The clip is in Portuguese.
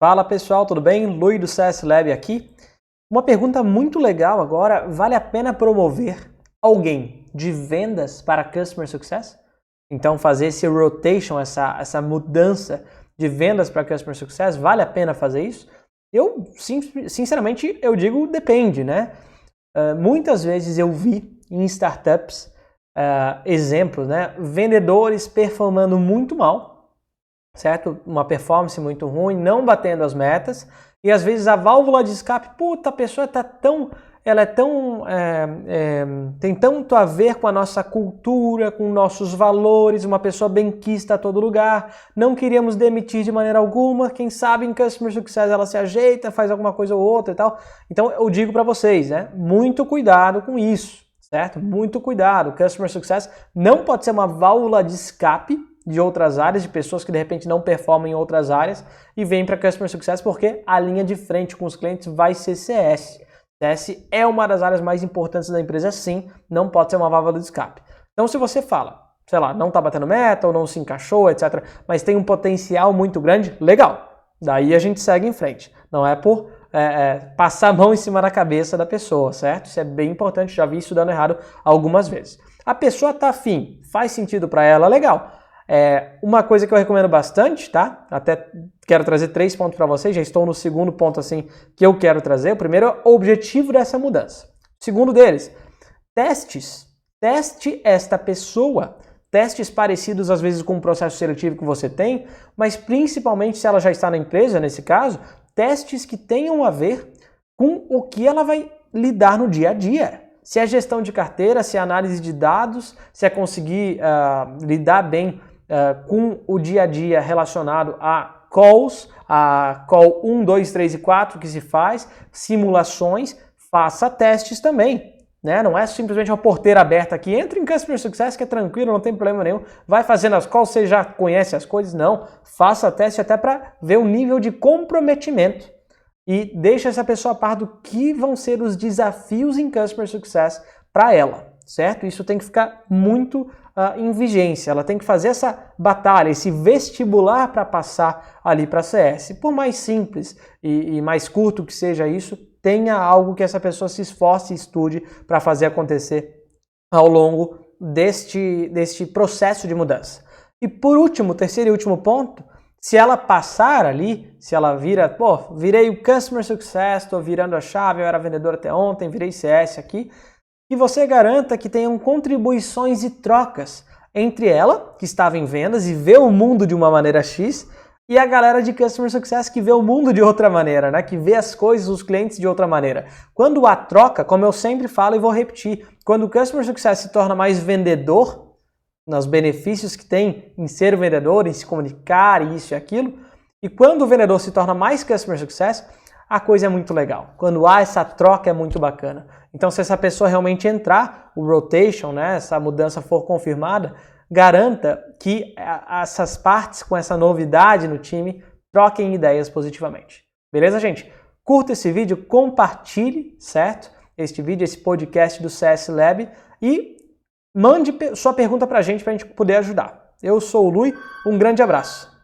Fala pessoal, tudo bem? Lui do CS Lab aqui. Uma pergunta muito legal agora: vale a pena promover alguém de vendas para Customer Success? Então, fazer esse rotation, essa, essa mudança de vendas para Customer Success, vale a pena fazer isso? Eu, sinceramente, eu digo depende, né? Uh, muitas vezes eu vi em startups uh, exemplos, né? Vendedores performando muito mal certo? Uma performance muito ruim, não batendo as metas, e às vezes a válvula de escape, puta, a pessoa está tão, ela é tão, é, é, tem tanto a ver com a nossa cultura, com nossos valores, uma pessoa benquista a todo lugar, não queríamos demitir de maneira alguma, quem sabe em Customer Success ela se ajeita, faz alguma coisa ou outra e tal. Então eu digo para vocês, né, muito cuidado com isso, certo? Muito cuidado, Customer Success não pode ser uma válvula de escape de outras áreas, de pessoas que de repente não performam em outras áreas e vêm para Customer Success porque a linha de frente com os clientes vai ser CS. CS é uma das áreas mais importantes da empresa, sim, não pode ser uma válvula de escape. Então, se você fala, sei lá, não está batendo meta ou não se encaixou, etc., mas tem um potencial muito grande, legal. Daí a gente segue em frente. Não é por é, é, passar a mão em cima da cabeça da pessoa, certo? Isso é bem importante, já vi isso dando errado algumas vezes. A pessoa está afim, faz sentido para ela, legal. É, uma coisa que eu recomendo bastante, tá? Até quero trazer três pontos para vocês, já estou no segundo ponto assim que eu quero trazer. O primeiro é o objetivo dessa mudança. O segundo deles, testes. Teste esta pessoa. Testes parecidos às vezes com o processo seletivo que você tem, mas principalmente se ela já está na empresa, nesse caso, testes que tenham a ver com o que ela vai lidar no dia a dia. Se é gestão de carteira, se é análise de dados, se é conseguir uh, lidar bem uh, com o dia a dia relacionado a calls, a call 1, 2, 3 e 4 que se faz, simulações, faça testes também. Né? Não é simplesmente uma porteira aberta aqui, entre em Customer Success que é tranquilo, não tem problema nenhum, vai fazendo as calls, você já conhece as coisas, não, faça teste até para ver o nível de comprometimento e deixa essa pessoa a par do que vão ser os desafios em Customer Success para ela, certo? Isso tem que ficar muito uh, em vigência. Ela tem que fazer essa batalha, esse vestibular para passar ali para CS. Por mais simples e, e mais curto que seja isso, tenha algo que essa pessoa se esforce e estude para fazer acontecer ao longo deste, deste processo de mudança. E por último, terceiro e último ponto, se ela passar ali, se ela vira, pô, virei o Customer Success, estou virando a chave, eu era vendedor até ontem, virei CS aqui, que você garanta que tenham contribuições e trocas entre ela, que estava em vendas e vê o mundo de uma maneira X, e a galera de Customer Success que vê o mundo de outra maneira, né? Que vê as coisas, os clientes de outra maneira. Quando há troca, como eu sempre falo e vou repetir, quando o Customer Success se torna mais vendedor, nos benefícios que tem em ser vendedor, em se comunicar, isso e aquilo, e quando o vendedor se torna mais Customer Success, a coisa é muito legal. Quando há essa troca é muito bacana. Então, se essa pessoa realmente entrar, o rotation, né, essa mudança for confirmada, garanta que essas partes com essa novidade no time troquem ideias positivamente. Beleza, gente? Curta esse vídeo, compartilhe, certo? Este vídeo, esse podcast do CS Lab e mande sua pergunta para a gente para a gente poder ajudar. Eu sou o Lui, um grande abraço.